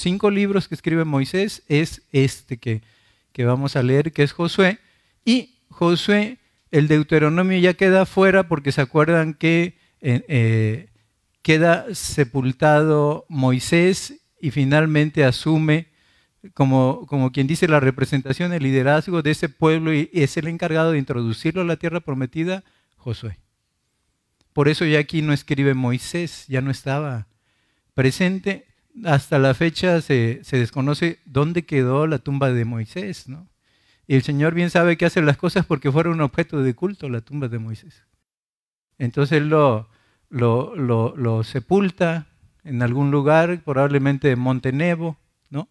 cinco libros que escribe Moisés es este que, que vamos a leer, que es Josué. Y Josué, el Deuteronomio ya queda fuera porque se acuerdan que eh, eh, queda sepultado Moisés y finalmente asume como, como quien dice la representación, el liderazgo de ese pueblo y es el encargado de introducirlo a la tierra prometida, Josué. Por eso ya aquí no escribe Moisés, ya no estaba presente. Hasta la fecha se, desconoce dónde quedó la tumba de Moisés, ¿no? Y el Señor bien sabe que hace las cosas porque fuera un objeto de culto la tumba de Moisés. Entonces lo, lo, lo, sepulta en algún lugar, probablemente en Monte Nebo, ¿no?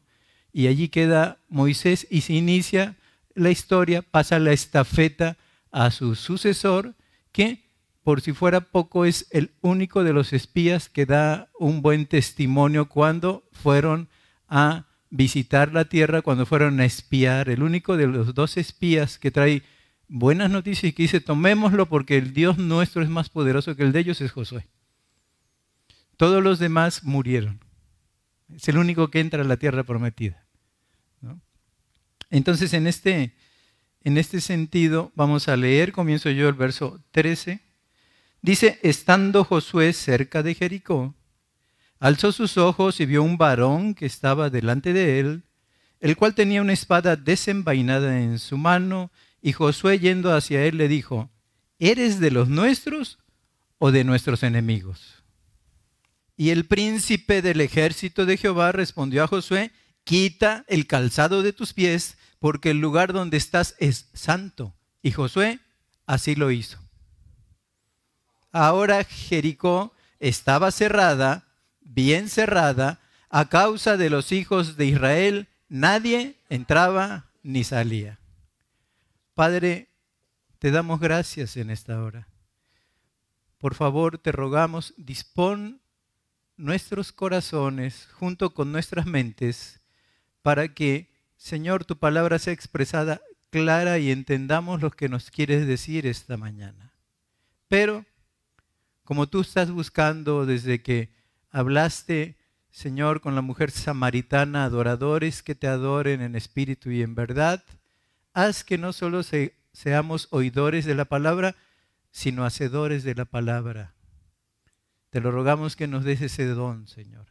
Y allí queda Moisés y se inicia la historia, pasa la estafeta a su sucesor, que por si fuera poco es el único de los espías que da un buen testimonio cuando fueron a visitar la tierra cuando fueron a espiar, el único de los dos espías que trae buenas noticias y que dice, tomémoslo porque el Dios nuestro es más poderoso que el de ellos, es Josué. Todos los demás murieron. Es el único que entra a la tierra prometida. Entonces, en este, en este sentido, vamos a leer, comienzo yo el verso 13. Dice, estando Josué cerca de Jericó, Alzó sus ojos y vio un varón que estaba delante de él, el cual tenía una espada desenvainada en su mano, y Josué yendo hacia él le dijo, ¿eres de los nuestros o de nuestros enemigos? Y el príncipe del ejército de Jehová respondió a Josué, quita el calzado de tus pies, porque el lugar donde estás es santo. Y Josué así lo hizo. Ahora Jericó estaba cerrada bien cerrada, a causa de los hijos de Israel, nadie entraba ni salía. Padre, te damos gracias en esta hora. Por favor, te rogamos, dispón nuestros corazones junto con nuestras mentes para que, Señor, tu palabra sea expresada clara y entendamos lo que nos quieres decir esta mañana. Pero, como tú estás buscando desde que Hablaste, Señor, con la mujer samaritana, adoradores que te adoren en espíritu y en verdad. Haz que no solo seamos oidores de la palabra, sino hacedores de la palabra. Te lo rogamos que nos des ese don, Señor.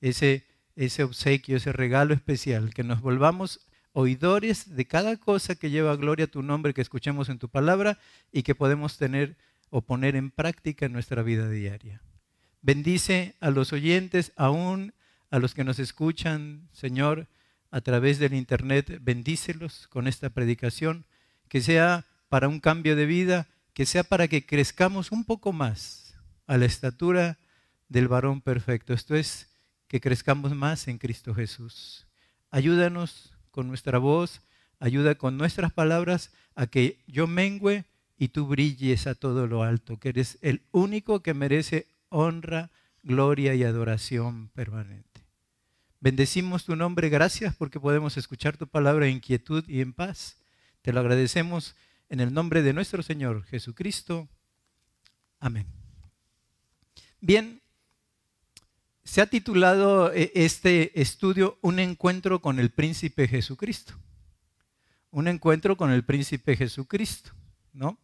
Ese, ese obsequio, ese regalo especial, que nos volvamos oidores de cada cosa que lleva gloria a tu nombre que escuchemos en tu palabra y que podemos tener o poner en práctica en nuestra vida diaria. Bendice a los oyentes, aún a los que nos escuchan, Señor, a través del Internet. Bendícelos con esta predicación, que sea para un cambio de vida, que sea para que crezcamos un poco más a la estatura del varón perfecto. Esto es, que crezcamos más en Cristo Jesús. Ayúdanos con nuestra voz, ayuda con nuestras palabras a que yo mengüe y tú brilles a todo lo alto, que eres el único que merece honra, gloria y adoración permanente. Bendecimos tu nombre, gracias porque podemos escuchar tu palabra en quietud y en paz. Te lo agradecemos en el nombre de nuestro Señor Jesucristo. Amén. Bien, se ha titulado eh, este estudio Un encuentro con el príncipe Jesucristo. Un encuentro con el príncipe Jesucristo, ¿no?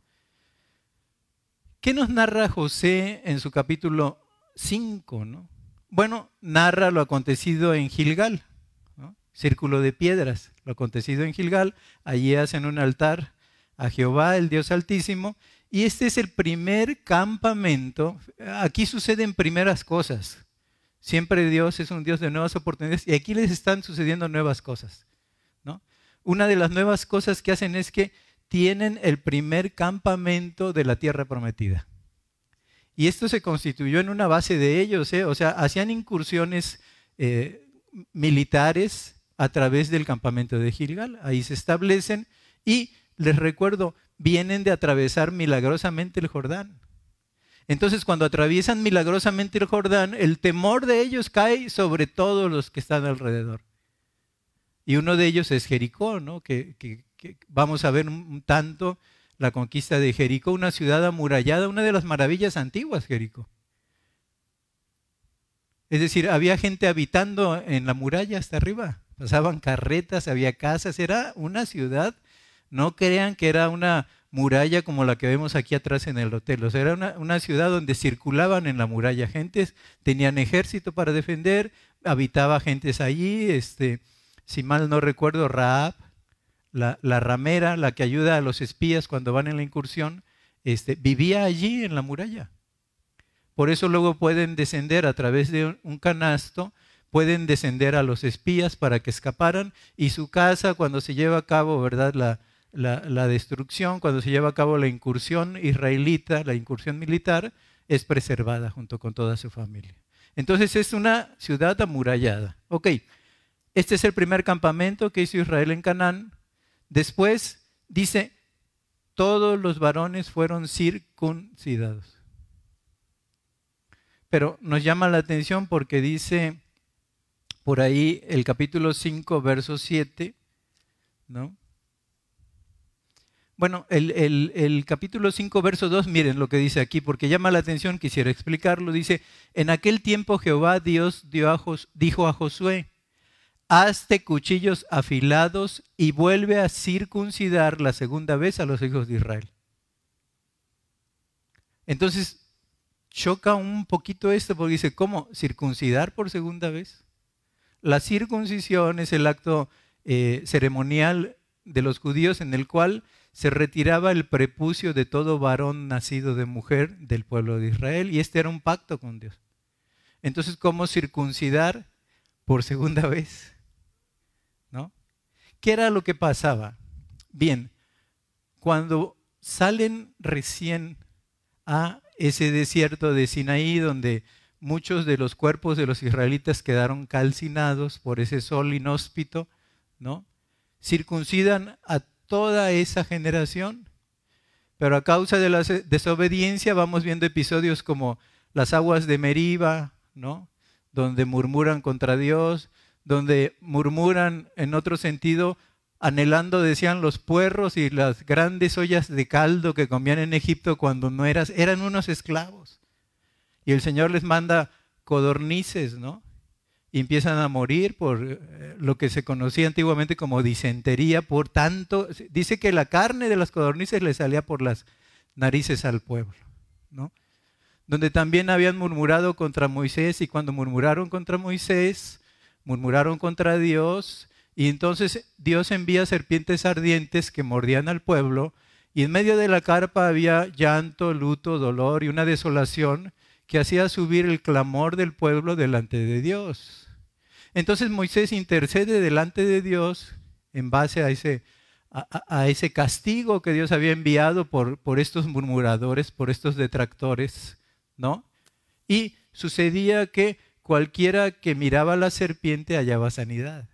¿Qué nos narra José en su capítulo 5? ¿no? Bueno, narra lo acontecido en Gilgal, círculo de piedras, lo acontecido en Gilgal. Allí hacen un altar a Jehová, el Dios Altísimo, y este es el primer campamento. Aquí suceden primeras cosas. Siempre Dios es un Dios de nuevas oportunidades y aquí les están sucediendo nuevas cosas. ¿no? Una de las nuevas cosas que hacen es que tienen el primer campamento de la tierra prometida. Y esto se constituyó en una base de ellos, ¿eh? o sea, hacían incursiones eh, militares a través del campamento de Gilgal. Ahí se establecen y les recuerdo, vienen de atravesar milagrosamente el Jordán. Entonces, cuando atraviesan milagrosamente el Jordán, el temor de ellos cae sobre todos los que están alrededor. Y uno de ellos es Jericó, ¿no? que, vamos a ver un tanto la conquista de Jericó, una ciudad amurallada, una de las maravillas antiguas, Jericó. Es decir, había gente habitando en la muralla hasta arriba. Pasaban carretas, había casas, era una ciudad. No crean que era una muralla como la que vemos aquí atrás en el hotel. Era una, una ciudad donde circulaban en la muralla gentes, tenían ejército para defender, habitaba gentes allí, este, si mal no recuerdo, Raab, la, ramera, la que ayuda a los espías cuando van en la incursión, este, vivía allí en la muralla. Por eso luego pueden descender a través de un canasto, pueden descender a los espías para que escaparan y su casa cuando se lleva a cabo, ¿verdad? La, la, destrucción, cuando se lleva a cabo la incursión israelita, la incursión militar, es preservada junto con toda su familia. Entonces es una ciudad amurallada. Ok, este es el primer campamento que hizo Israel en Canaán. Después dice, todos los varones fueron circuncidados. Pero nos llama la atención porque dice por ahí el capítulo 5, verso 7, ¿no? Bueno, el, capítulo 5, verso 2, miren lo que dice aquí, porque llama la atención, quisiera explicarlo. Dice, en aquel tiempo Jehová Dios dijo a Josué, hazte cuchillos afilados y vuelve a circuncidar la segunda vez a los hijos de Israel. Entonces, choca un poquito esto, porque dice, ¿cómo? ¿Circuncidar por segunda vez? La circuncisión es el acto eh, ceremonial de los judíos en el cual se retiraba el prepucio de todo varón nacido de mujer del pueblo de Israel y este era un pacto con Dios. Entonces, ¿cómo circuncidar por segunda vez? ¿Qué era lo que pasaba? Bien, cuando salen recién a ese desierto de Sinaí donde muchos de los cuerpos de los israelitas quedaron calcinados por ese sol inhóspito, ¿no? Circuncidan a toda esa generación. Pero a causa de la desobediencia vamos viendo episodios como las aguas de Meriba, ¿no? Donde murmuran contra Dios, donde murmuran en otro sentido, anhelando, decían, los puerros y las grandes ollas de caldo que comían en Egipto cuando no eras, eran unos esclavos. Y el Señor les manda codornices, ¿no? y empiezan a morir por eh, lo que se conocía antiguamente como disentería, por tanto, dice que la carne de las codornices le salía por las narices al pueblo, ¿no? Donde también habían murmurado contra Moisés y cuando murmuraron contra Moisés, murmuraron contra Dios y entonces Dios envía serpientes ardientes que mordían al pueblo y en medio de la carpa había llanto, luto, dolor y una desolación que hacía subir el clamor del pueblo delante de Dios. Entonces Moisés intercede delante de Dios en base a ese, a, ese castigo que Dios había enviado por, por estos murmuradores, por estos detractores, ¿no? Y sucedía que cualquiera que miraba la serpiente hallaba sanidad.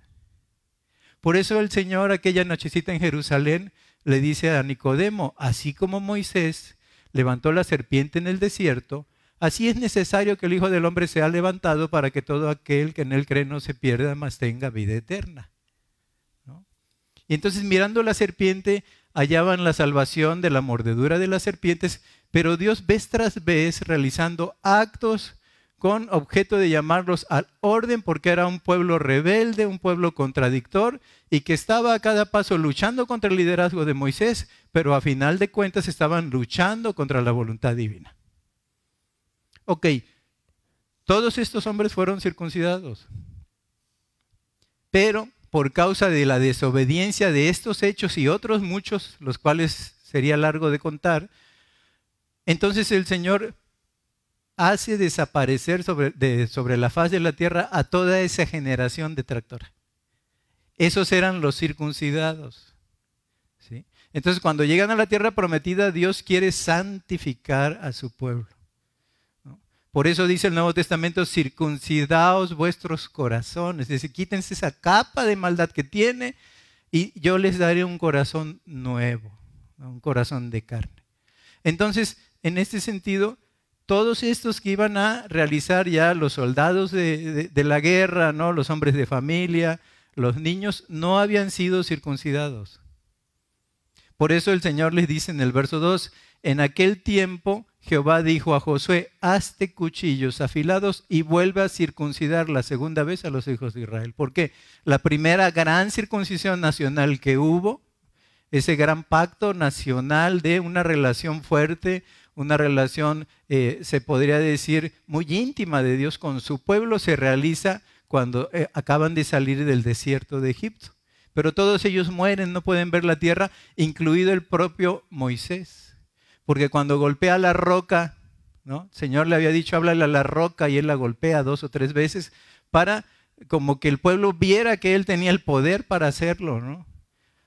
Por eso el Señor aquella nochecita en Jerusalén le dice a Nicodemo, así como Moisés levantó la serpiente en el desierto, Así es necesario que el Hijo del Hombre sea levantado para que todo aquel que en él cree no se pierda, mas tenga vida eterna. Y entonces mirando la serpiente hallaban la salvación de la mordedura de las serpientes, pero Dios vez tras vez realizando actos con objeto de llamarlos al orden porque era un pueblo rebelde, un pueblo contradictor y que estaba a cada paso luchando contra el liderazgo de Moisés, pero a final de cuentas estaban luchando contra la voluntad divina. Ok, todos estos hombres fueron circuncidados, pero por causa de la desobediencia de estos hechos y otros muchos, los cuales sería largo de contar, entonces el Señor hace desaparecer sobre, sobre la faz de la tierra a toda esa generación de tractora. Esos eran los circuncidados. ¿sí? Entonces cuando llegan a la tierra prometida, Dios quiere santificar a su pueblo. Por eso dice el Nuevo Testamento, circuncidaos vuestros corazones. Es decir, quítense esa capa de maldad que tiene y yo les daré un corazón nuevo, un corazón de carne. Entonces, en este sentido, todos estos que iban a realizar ya los soldados de, la guerra, ¿no? los hombres de familia, los niños, no habían sido circuncidados. Por eso el Señor les dice en el verso 2, en aquel tiempo Jehová dijo a Josué, hazte cuchillos afilados y vuelve a circuncidar la segunda vez a los hijos de Israel. Porque la primera gran circuncisión nacional que hubo, ese gran pacto nacional de una relación fuerte, una relación, eh, se podría decir, muy íntima de Dios con su pueblo, se realiza cuando eh, acaban de salir del desierto de Egipto. Pero todos ellos mueren, no pueden ver la tierra, incluido el propio Moisés. Porque cuando golpea la roca, ¿no? El Señor le había dicho, háblale a la roca y él la golpea dos o tres veces para como que el pueblo viera que él tenía el poder para hacerlo, ¿no?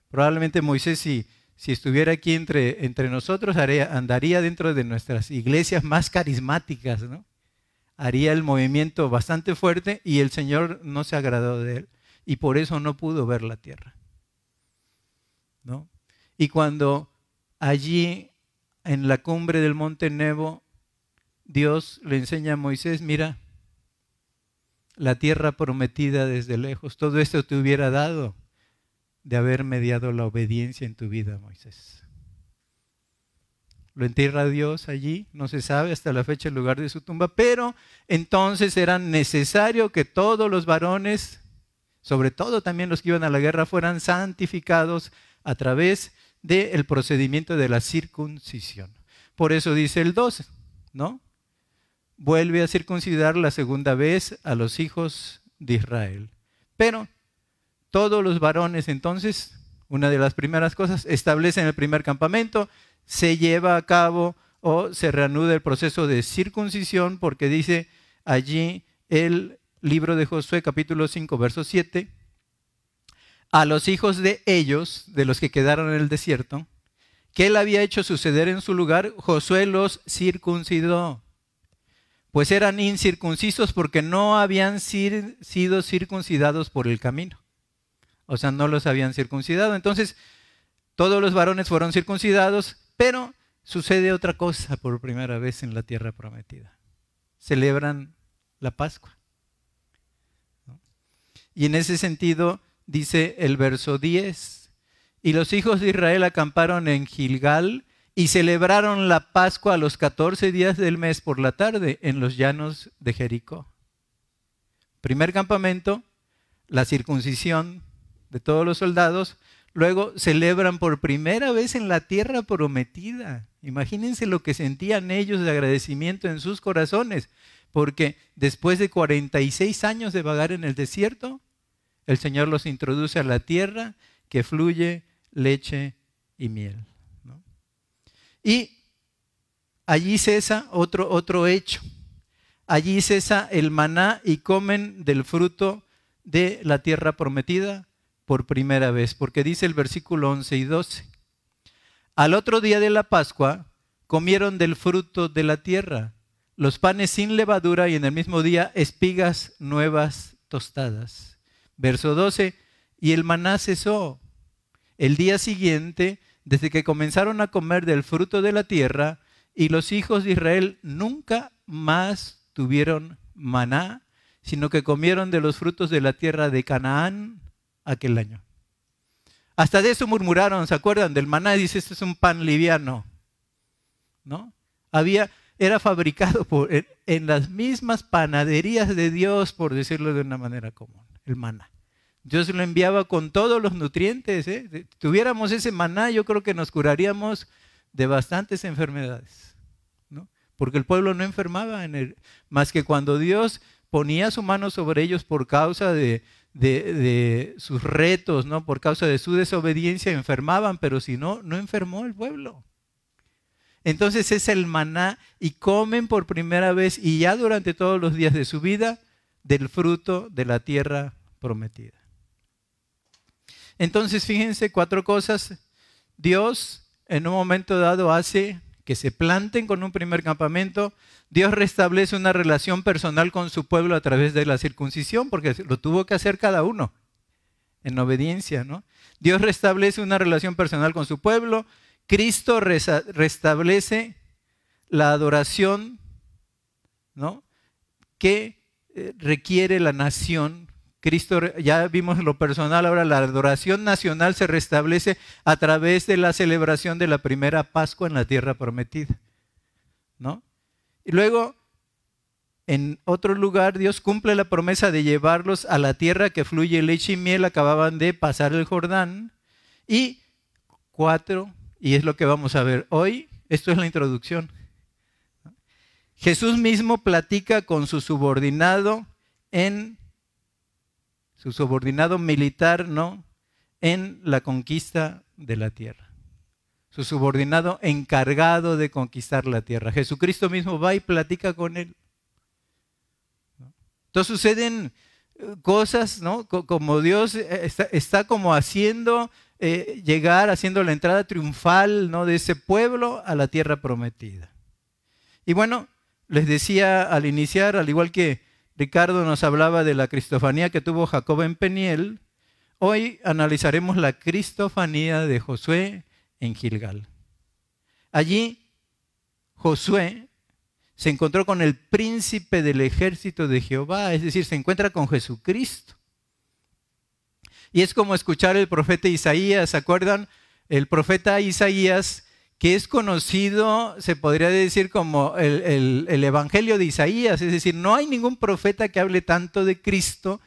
Probablemente Moisés, si, si estuviera aquí entre, entre nosotros, andaría dentro de nuestras iglesias más carismáticas, ¿no? Haría el movimiento bastante fuerte y el Señor no se agradó de él y por eso no pudo ver la tierra. ¿no? Y cuando allí en la cumbre del monte Nebo, Dios le enseña a Moisés, mira, la tierra prometida desde lejos, todo esto te hubiera dado de haber mediado la obediencia en tu vida, Moisés. Lo entierra Dios allí, no se sabe hasta la fecha el lugar de su tumba, pero entonces era necesario que todos los varones, sobre todo también los que iban a la guerra, fueran santificados a través del procedimiento de la circuncisión. Por eso dice el 12, ¿no? Vuelve a circuncidar la segunda vez a los hijos de Israel. Pero todos los varones entonces, una de las primeras cosas, establecen el primer campamento, se lleva a cabo o se reanuda el proceso de circuncisión porque dice allí el libro de Josué capítulo 5 verso 7, a los hijos de ellos, de los que quedaron en el desierto, que él había hecho suceder en su lugar, Josué los circuncidó, pues eran incircuncisos porque no habían sido circuncidados por el camino o sea, no los habían circuncidado. Entonces, todos los varones fueron circuncidados, pero sucede otra cosa por primera vez en la tierra prometida. Celebran la Pascua. Y en ese sentido dice el verso 10, y los hijos de Israel acamparon en Gilgal y celebraron la Pascua a los 14 días del mes por la tarde en los llanos de Jericó. Primer campamento, la circuncisión de todos los soldados, luego celebran por primera vez en la tierra prometida. Imagínense lo que sentían ellos de agradecimiento en sus corazones, porque después de 46 años de vagar en el desierto, el Señor los introduce a la tierra que fluye leche y miel. Y allí cesa otro, otro hecho. Allí cesa el maná y comen del fruto de la tierra prometida por primera vez, porque dice el versículo 11 y 12. Al otro día de la Pascua comieron del fruto de la tierra, los panes sin levadura y en el mismo día espigas nuevas tostadas. Verso 12, y el maná cesó. El día siguiente, desde que comenzaron a comer del fruto de la tierra, y los hijos de Israel nunca más tuvieron maná, sino que comieron de los frutos de la tierra de Canaán aquel año. Hasta de eso murmuraron, ¿se acuerdan? Del maná dice, este es un pan liviano. ¿No? Había, era fabricado por, en, las mismas panaderías de Dios, por decirlo de una manera común, el maná. Dios lo enviaba con todos los nutrientes. ¿eh? tuviéramos ese maná, yo creo que nos curaríamos de bastantes enfermedades. ¿no? Porque el pueblo no enfermaba en más que cuando Dios ponía su mano sobre ellos por causa de, de, sus retos, ¿no? Por causa de su desobediencia enfermaban, pero si no, no enfermó el pueblo. Entonces es el maná y comen por primera vez y ya durante todos los días de su vida del fruto de la tierra prometida. Entonces fíjense cuatro cosas. Dios en un momento dado hace que se planten con un primer campamento, Dios restablece una relación personal con su pueblo a través de la circuncisión, porque lo tuvo que hacer cada uno en obediencia, ¿no? Dios restablece una relación personal con su pueblo, Cristo restablece la adoración, ¿no? Que eh, requiere la nación Cristo, ya vimos lo personal, ahora la adoración nacional se restablece a través de la celebración de la primera Pascua en la tierra prometida. ¿No? Y luego, en otro lugar, Dios cumple la promesa de llevarlos a la tierra que fluye leche y miel, acababan de pasar el Jordán. Y cuatro, y es lo que vamos a ver hoy, esto es la introducción. Jesús mismo platica con su subordinado en su subordinado militar, ¿no? En la conquista de la tierra. Su subordinado encargado de conquistar la tierra. Jesucristo mismo va y platica con él. Entonces suceden eh, cosas, ¿no? Como Dios eh, está, como haciendo eh, llegar, haciendo la entrada triunfal, ¿no? De ese pueblo a la tierra prometida. Y bueno, les decía al iniciar, al igual que Ricardo nos hablaba de la cristofanía que tuvo Jacob en Peniel. Hoy analizaremos la cristofanía de Josué en Gilgal. Allí Josué se encontró con el príncipe del ejército de Jehová, es decir, se encuentra con Jesucristo. Y es como escuchar el profeta Isaías, ¿se acuerdan? El profeta Isaías que es conocido, se podría decir, como el, Evangelio de Isaías. Es decir, no hay ningún profeta que hable tanto de Cristo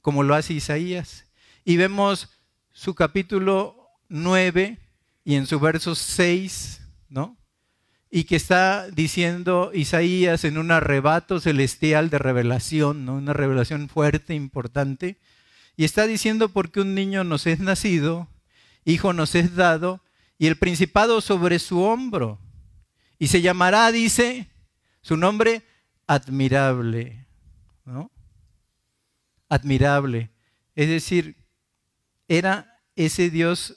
como lo hace Isaías. Y vemos su capítulo 9 y en su verso 6, ¿no? Y que está diciendo Isaías en un arrebato celestial de revelación, ¿no? Una revelación fuerte, importante. Y está diciendo porque un niño nos es nacido, hijo nos es dado, y el principado sobre su hombro. Y se llamará, dice, su nombre admirable. ¿no? Admirable. Es decir, era ese Dios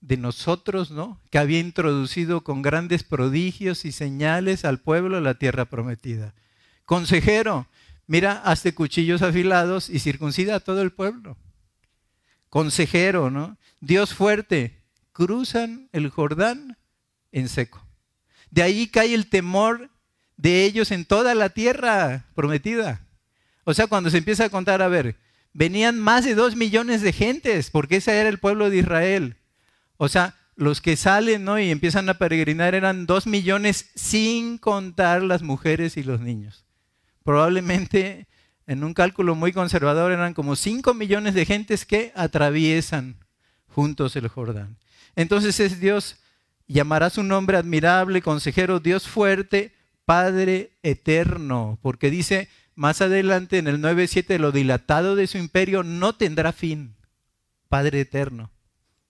de nosotros, ¿no? Que había introducido con grandes prodigios y señales al pueblo la tierra prometida. Consejero, mira, hazte cuchillos afilados y circuncida a todo el pueblo. Consejero, ¿no? Dios fuerte, cruzan el Jordán en seco. De ahí cae el temor de ellos en toda la tierra prometida. O sea, cuando se empieza a contar, a ver, venían más de dos millones de gentes, porque ese era el pueblo de Israel. O sea, los que salen ¿no? y empiezan a peregrinar eran dos millones sin contar las mujeres y los niños. Probablemente en un cálculo muy conservador eran como cinco millones de gentes que atraviesan juntos el Jordán. Entonces es Dios, llamará su nombre admirable, consejero, Dios fuerte, Padre eterno, porque dice más adelante en el 9.7, lo dilatado de su imperio no tendrá fin, Padre eterno,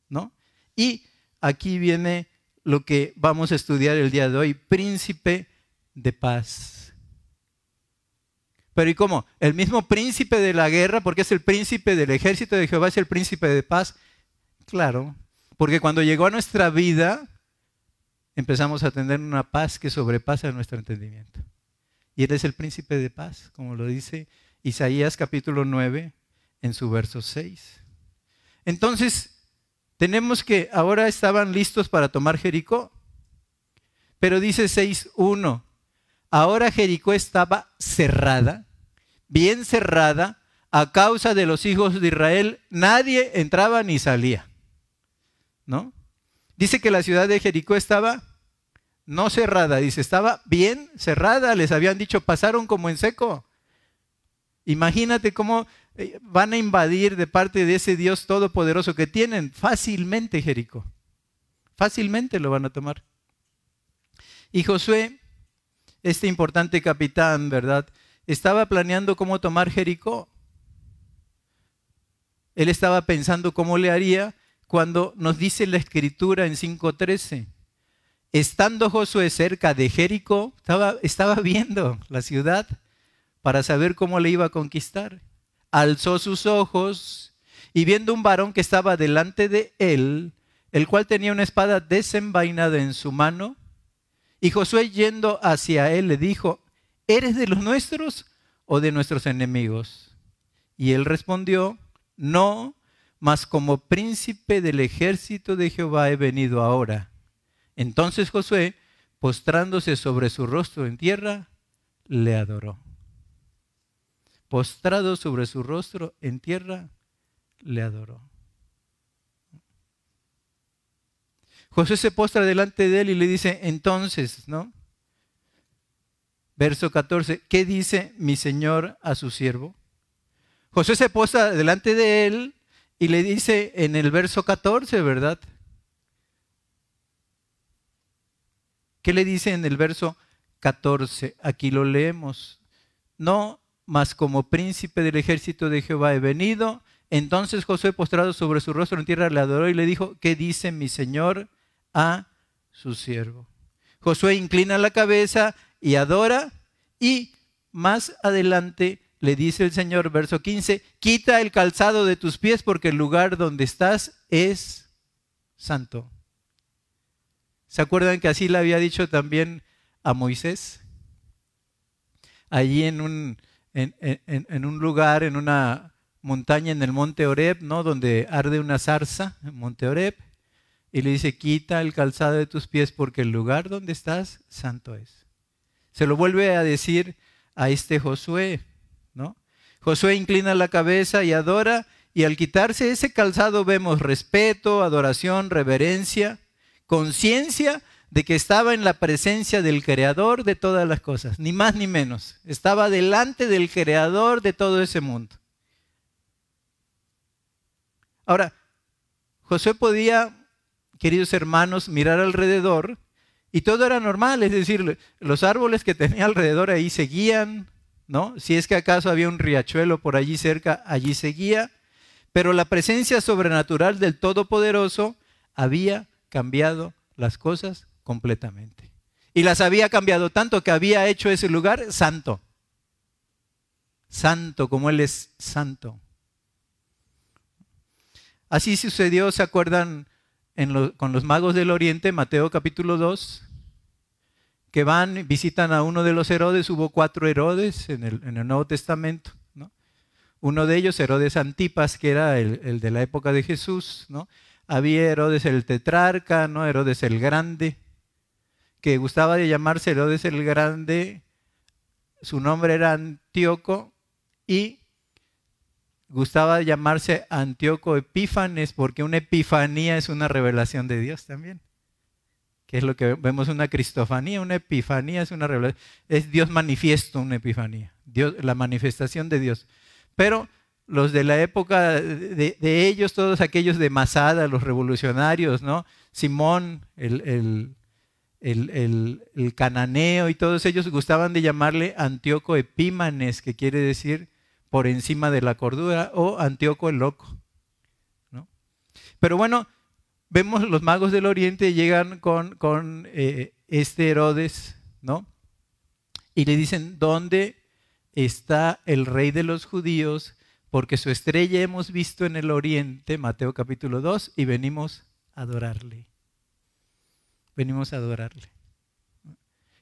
¿no? Y aquí viene lo que vamos a estudiar el día de hoy, príncipe de paz. Pero ¿y cómo? El mismo príncipe de la guerra, porque es el príncipe del ejército de Jehová, es el príncipe de paz. Claro, porque cuando llegó a nuestra vida, empezamos a tener una paz que sobrepasa nuestro entendimiento. Y Él es el príncipe de paz, como lo dice Isaías capítulo 9 en su verso 6. Entonces, tenemos que ahora estaban listos para tomar Jericó. Pero dice 6.1, ahora Jericó estaba cerrada, bien cerrada, a causa de los hijos de Israel, nadie entraba ni salía. ¿No? Dice que la ciudad de Jericó estaba no cerrada, dice, estaba bien cerrada, les habían dicho, pasaron como en seco. Imagínate cómo eh, van a invadir de parte de ese Dios todopoderoso que tienen fácilmente Jericó. Fácilmente lo van a tomar. Y Josué, este importante capitán, ¿verdad? Estaba planeando cómo tomar Jericó. Él estaba pensando cómo le haría cuando nos dice la escritura en 5.13, estando Josué cerca de Jericó, estaba, viendo la ciudad para saber cómo le iba a conquistar. Alzó sus ojos y viendo un varón que estaba delante de él, el cual tenía una espada desenvainada en su mano, y Josué yendo hacia él le dijo, ¿eres de los nuestros o de nuestros enemigos? Y él respondió, no, mas como príncipe del ejército de Jehová he venido ahora. Entonces Josué, postrándose sobre su rostro en tierra, le adoró. postrado sobre su rostro en tierra, le adoró. José se postra delante de él y le dice, entonces, ¿no? Verso 14, ¿qué dice mi señor a su siervo? José se postra delante de él y le dice en el verso 14, ¿verdad? ¿Qué le dice en el verso 14? Aquí lo leemos. No, mas como príncipe del ejército de Jehová he venido. Entonces José, postrado sobre su rostro en tierra, le adoró y le dijo, ¿qué dice mi señor a su siervo? Josué inclina la cabeza y adora y más adelante le dice el Señor, verso 15, quita el calzado de tus pies porque el lugar donde estás es santo. ¿Se acuerdan que así le había dicho también a Moisés? Allí en un, en, un lugar, en una montaña en el monte Oreb, ¿no? Donde arde una zarza, en monte Oreb, y le dice, quita el calzado de tus pies porque el lugar donde estás, santo es. Se lo vuelve a decir a este Josué. Josué inclina la cabeza y adora, y al quitarse ese calzado vemos respeto, adoración, reverencia, conciencia de que estaba en la presencia del creador de todas las cosas, ni más ni menos. Estaba delante del creador de todo ese mundo. Ahora, José podía, queridos hermanos, mirar alrededor y todo era normal, es decir, los árboles que tenía alrededor ahí seguían, Si es que acaso había un riachuelo por allí cerca, allí seguía, pero la presencia sobrenatural del Todopoderoso había cambiado las cosas completamente. Y las había cambiado tanto que había hecho ese lugar santo. Santo como Él es santo. Así sucedió, ¿se acuerdan con los magos del Oriente, Mateo capítulo 2? Que van, visitan a uno de los Herodes, hubo cuatro Herodes en el, Nuevo Testamento. Uno de ellos, Herodes Antipas, que era el, el de la época de Jesús, ¿no? había Herodes el tetrarca, ¿no? Herodes el grande, que gustaba de llamarse Herodes el grande, su nombre era Antíoco y gustaba de llamarse Antíoco Epífanes porque una epifanía es una revelación de Dios también. Que es lo que vemos una cristofanía, una epifanía es una revelación, es Dios manifiesto, una epifanía, Dios, la manifestación de Dios. Pero los de la época de, ellos, todos aquellos de Masada, los revolucionarios, ¿no? Simón, el, el, cananeo y todos ellos gustaban de llamarle Antíoco Epímanes, que quiere decir por encima de la cordura, o Antíoco el loco. ¿no? Pero bueno, vemos los magos del oriente llegan con, con eh, este Herodes, ¿no? Y le dicen, ¿dónde está el rey de los judíos? porque su estrella hemos visto en el oriente, Mateo capítulo 2, y venimos a adorarle. Venimos a adorarle.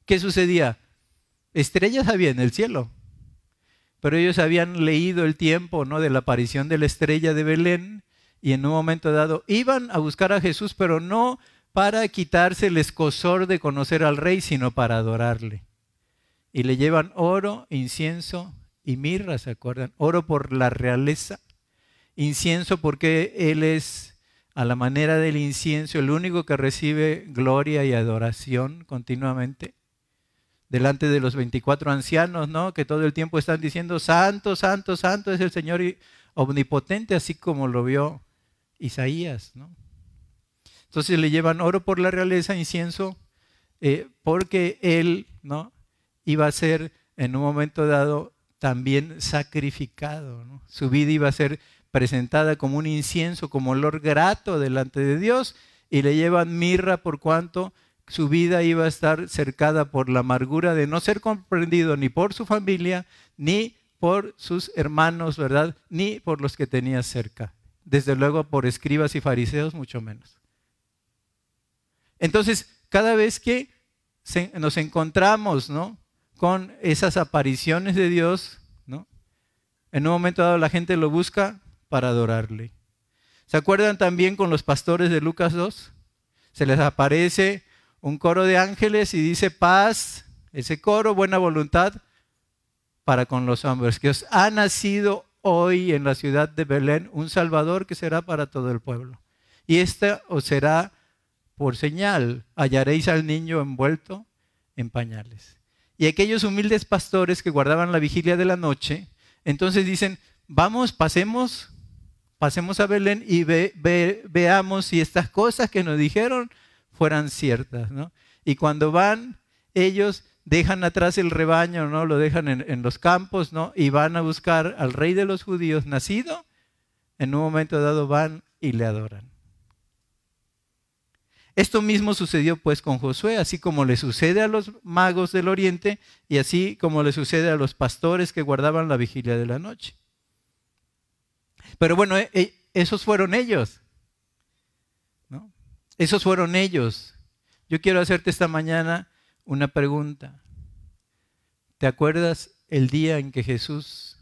¿Qué sucedía? Estrellas había en el cielo, pero ellos habían leído el tiempo ¿no? de la aparición de la estrella de Belén y en un momento dado iban a buscar a Jesús, pero no para quitarse el escosor de conocer al rey, sino para adorarle. Y le llevan oro, incienso y mirra, ¿se acuerdan? Oro por la realeza, incienso porque Él es a la manera del incienso el único que recibe gloria y adoración continuamente delante de los 24 ancianos, ¿no? Que todo el tiempo están diciendo, santo, santo, santo es el Señor omnipotente, así como lo vio Isaías, ¿no? Entonces le llevan oro por la realeza, incienso, eh, porque él, ¿no? Iba a ser en un momento dado también sacrificado. Su vida iba a ser presentada como un incienso, como olor grato delante de Dios, y le llevan mirra por cuanto su vida iba a estar cercada por la amargura de no ser comprendido ni por su familia, ni por sus hermanos, ¿verdad? Ni por los que tenía cerca. Desde luego por escribas y fariseos, mucho menos. Entonces, cada vez que nos encontramos, ¿no? con esas apariciones de Dios. En un momento dado la gente lo busca para adorarle. ¿Se acuerdan también con los pastores de Lucas 2? Se les aparece un coro de ángeles y dice paz, ese coro, buena voluntad, para con los hombres, que os ha nacido hoy en la ciudad de Belén un Salvador que será para todo el pueblo. Y esta os será por señal, hallaréis al niño envuelto en pañales. Y aquellos humildes pastores que guardaban la vigilia de la noche, entonces dicen, vamos, pasemos, pasemos a Belén y veamos si estas cosas que nos dijeron fueran ciertas. Y cuando van, ellos dejan atrás el rebaño, ¿no? Lo dejan en, en, los campos, ¿no? Y van a buscar al rey de los judíos nacido. En un momento dado van y le adoran. Esto mismo sucedió pues con Josué, así como le sucede a los magos del oriente y así como le sucede a los pastores que guardaban la vigilia de la noche. Pero bueno, eh, eh, esos fueron ellos. ¿no? Esos fueron ellos. Yo quiero hacerte esta mañana una pregunta. ¿Te acuerdas el día en que Jesús,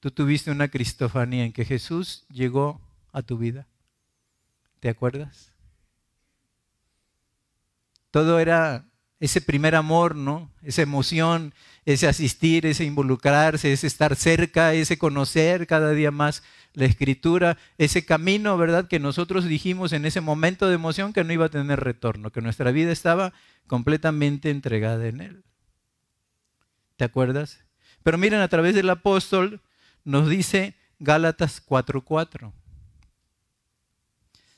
tú tuviste una cristofanía, en que Jesús llegó a tu vida? ¿Te acuerdas? Todo era ese primer amor, ¿no? Esa emoción, ese asistir, ese involucrarse, ese estar cerca, ese conocer cada día más la escritura, ese camino, ¿verdad? Que nosotros dijimos en ese momento de emoción que no iba a tener retorno, que nuestra vida estaba completamente entregada en Él. ¿Te acuerdas? Pero miren, a través del apóstol nos dice Gálatas 4:4.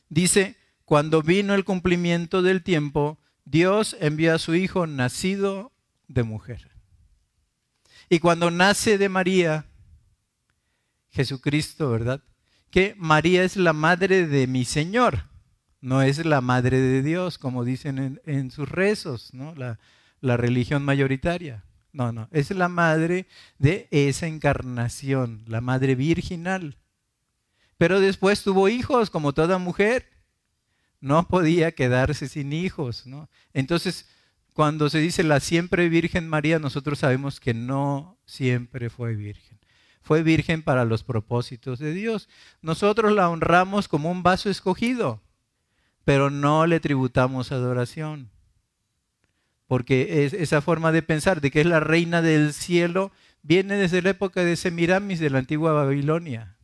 Dice, cuando vino el cumplimiento del tiempo, Dios envía a su Hijo nacido de mujer. Y cuando nace de María, Jesucristo, ¿verdad? Que María es la madre de mi Señor, no es la madre de Dios, como dicen en, sus rezos, ¿no? La, la religión mayoritaria. No, no, es la madre de esa encarnación, la madre virginal. Pero después tuvo hijos, como toda mujer no podía quedarse sin hijos. ¿no? Entonces, cuando se dice la siempre Virgen María, nosotros sabemos que no siempre fue virgen. Fue virgen para los propósitos de Dios. Nosotros la honramos como un vaso escogido, pero no le tributamos adoración. Porque esa forma de pensar de que es la reina del cielo viene desde la época de Semiramis de la antigua Babilonia.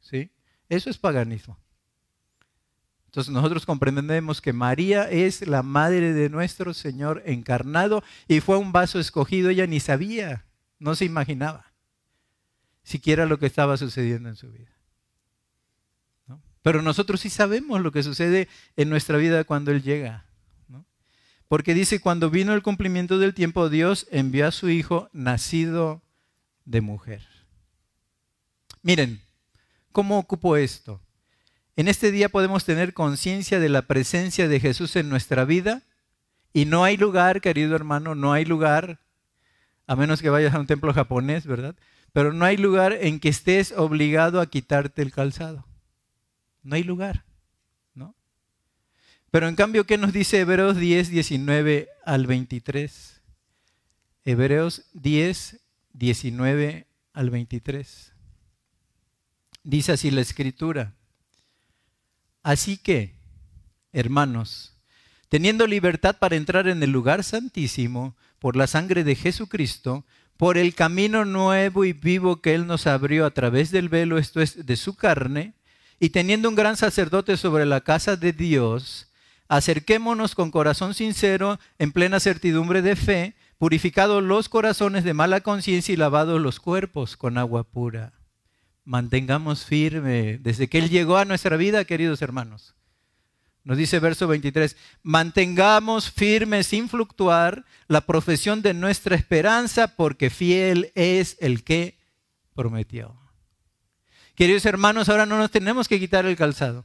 ¿sí? Eso es paganismo. Entonces nosotros comprendemos que María es la madre de nuestro Señor encarnado y fue un vaso escogido. Ella ni sabía, no se imaginaba siquiera lo que estaba sucediendo en su vida. Pero nosotros sí sabemos lo que sucede en nuestra vida cuando Él llega. Porque dice, cuando vino el cumplimiento del tiempo, Dios envió a su Hijo nacido de mujer. Miren, ¿cómo ocupo esto? En este día podemos tener conciencia de la presencia de Jesús en nuestra vida y no hay lugar, querido hermano, no hay lugar, a menos que vayas a un templo japonés, ¿verdad? Pero no hay lugar en que estés obligado a quitarte el calzado. No hay lugar, ¿no? Pero en cambio, ¿qué nos dice Hebreos 10, 19 al 23? Hebreos 10, 19 al 23. Dice así la escritura. Así que, hermanos, teniendo libertad para entrar en el lugar santísimo por la sangre de Jesucristo, por el camino nuevo y vivo que Él nos abrió a través del velo, esto es, de su carne, y teniendo un gran sacerdote sobre la casa de Dios, acerquémonos con corazón sincero, en plena certidumbre de fe, purificados los corazones de mala conciencia y lavados los cuerpos con agua pura mantengamos firme desde que Él llegó a nuestra vida, queridos hermanos. Nos dice verso 23, mantengamos firme sin fluctuar la profesión de nuestra esperanza porque fiel es el que prometió. Queridos hermanos, ahora no nos tenemos que quitar el calzado.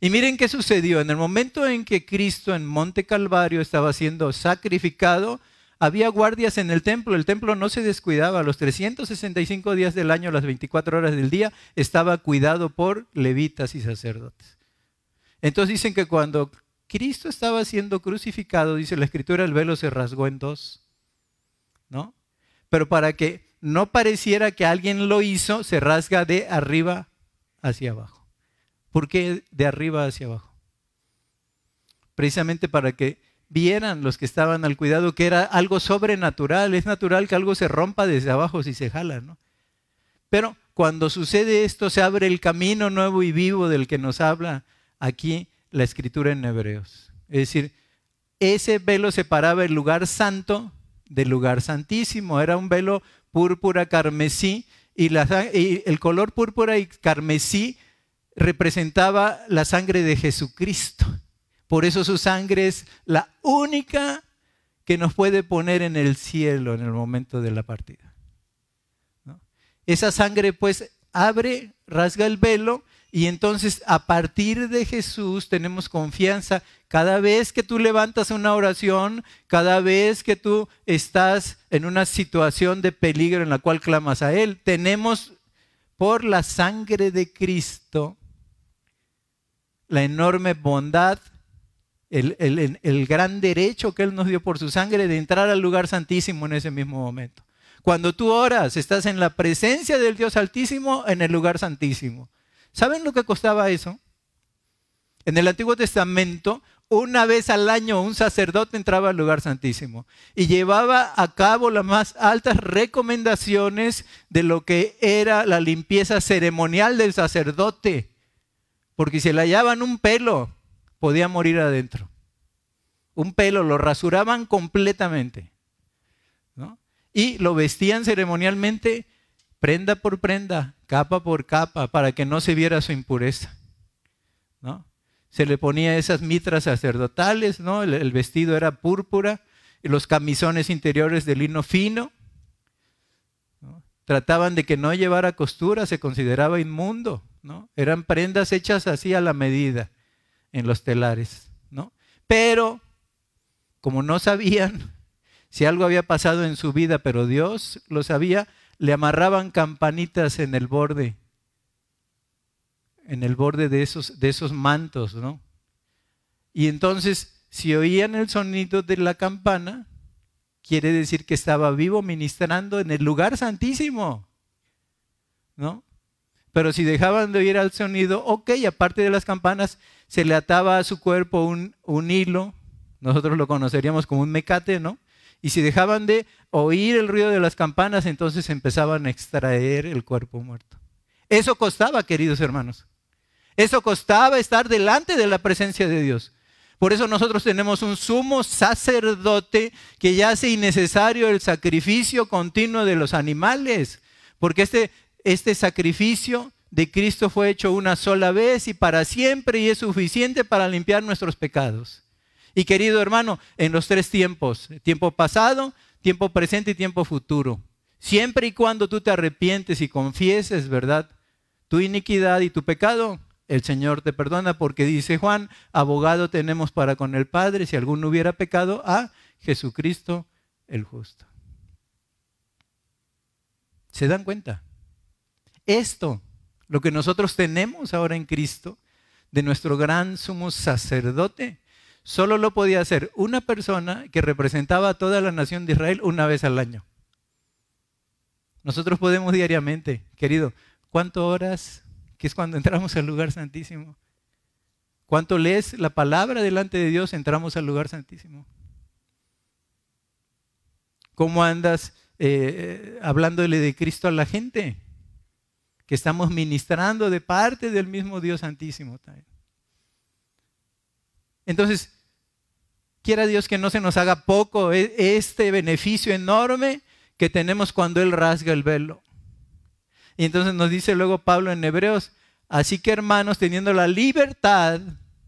Y miren qué sucedió. En el momento en que Cristo en Monte Calvario estaba siendo sacrificado, había guardias en el templo, el templo no se descuidaba, los 365 días del año, las 24 horas del día, estaba cuidado por levitas y sacerdotes. Entonces dicen que cuando Cristo estaba siendo crucificado, dice la escritura, el velo se rasgó en dos, ¿no? Pero para que no pareciera que alguien lo hizo, se rasga de arriba hacia abajo. ¿Por qué de arriba hacia abajo? Precisamente para que vieran los que estaban al cuidado que era algo sobrenatural. Es natural que algo se rompa desde abajo si se jala, ¿no? Pero cuando sucede esto, se abre el camino nuevo y vivo del que nos habla aquí la escritura en Hebreos. Es decir, ese velo separaba el lugar santo del lugar santísimo. Era un velo púrpura carmesí y, el color púrpura y carmesí representaba la sangre de Jesucristo. Por eso su sangre es la única que nos puede poner en el cielo en el momento de la partida. Esa sangre pues abre, rasga el velo y entonces a partir de Jesús tenemos confianza. Cada vez que tú levantas una oración, cada vez que tú estás en una situación de peligro en la cual clamas a Él, tenemos por la sangre de Cristo la enorme bondad, el, el, gran derecho que Él nos dio por su sangre de entrar al lugar santísimo en ese mismo momento. Cuando tú oras, estás en la presencia del Dios Altísimo en el lugar santísimo. ¿Saben lo que costaba eso? En el Antiguo Testamento, una vez al año un sacerdote entraba al lugar santísimo y llevaba a cabo las más altas recomendaciones de lo que era la limpieza ceremonial del sacerdote. Porque si le hallaban un pelo, podía morir adentro. Un pelo, lo rasuraban completamente y lo vestían ceremonialmente prenda por prenda, capa por capa, para que no se viera su impureza. ¿no? Se le ponía esas mitras sacerdotales, ¿no? el, vestido era púrpura, y los camisones interiores de lino fino. Trataban de que no llevara costura, se consideraba inmundo. ¿no? Eran prendas hechas así a la medida en los telares. ¿no? Pero, como no sabían si algo había pasado en su vida, pero Dios lo sabía, le amarraban campanitas en el borde, en el borde de esos, de esos mantos, ¿no? Y entonces, si oían el sonido de la campana, quiere decir que estaba vivo ministrando en el lugar santísimo, ¿no? Pero si dejaban de oír el sonido, ok, aparte de las campanas, se le ataba a su cuerpo un, un hilo, nosotros lo conoceríamos como un mecate, ¿no? Y si dejaban de oír el ruido de las campanas, entonces empezaban a extraer el cuerpo muerto. Eso costaba, queridos hermanos. Eso costaba estar delante de la presencia de Dios. Por eso nosotros tenemos un sumo sacerdote que ya hace innecesario el sacrificio continuo de los animales. Porque este, este sacrificio de Cristo fue hecho una sola vez y para siempre y es suficiente para limpiar nuestros pecados. Y querido hermano, en los tres tiempos, tiempo pasado, tiempo presente y tiempo futuro, siempre y cuando tú te arrepientes y confieses, ¿verdad? Tu iniquidad y tu pecado, el Señor te perdona porque dice Juan, abogado tenemos para con el Padre, si alguno hubiera pecado, a Jesucristo el justo. ¿Se dan cuenta? Esto, lo que nosotros tenemos ahora en Cristo, de nuestro gran sumo sacerdote, solo lo podía hacer una persona que representaba a toda la nación de Israel una vez al año. Nosotros podemos diariamente, querido, ¿cuánto horas? Que es cuando entramos al lugar santísimo. ¿Cuánto lees la palabra delante de Dios? Entramos al lugar santísimo. ¿Cómo andas eh, hablándole de Cristo a la gente? Que estamos ministrando de parte del mismo Dios santísimo también. Entonces, quiera Dios que no se nos haga poco e, este beneficio enorme que tenemos cuando Él rasga el velo. Y entonces nos dice luego Pablo en Hebreos, así que hermanos, teniendo la libertad,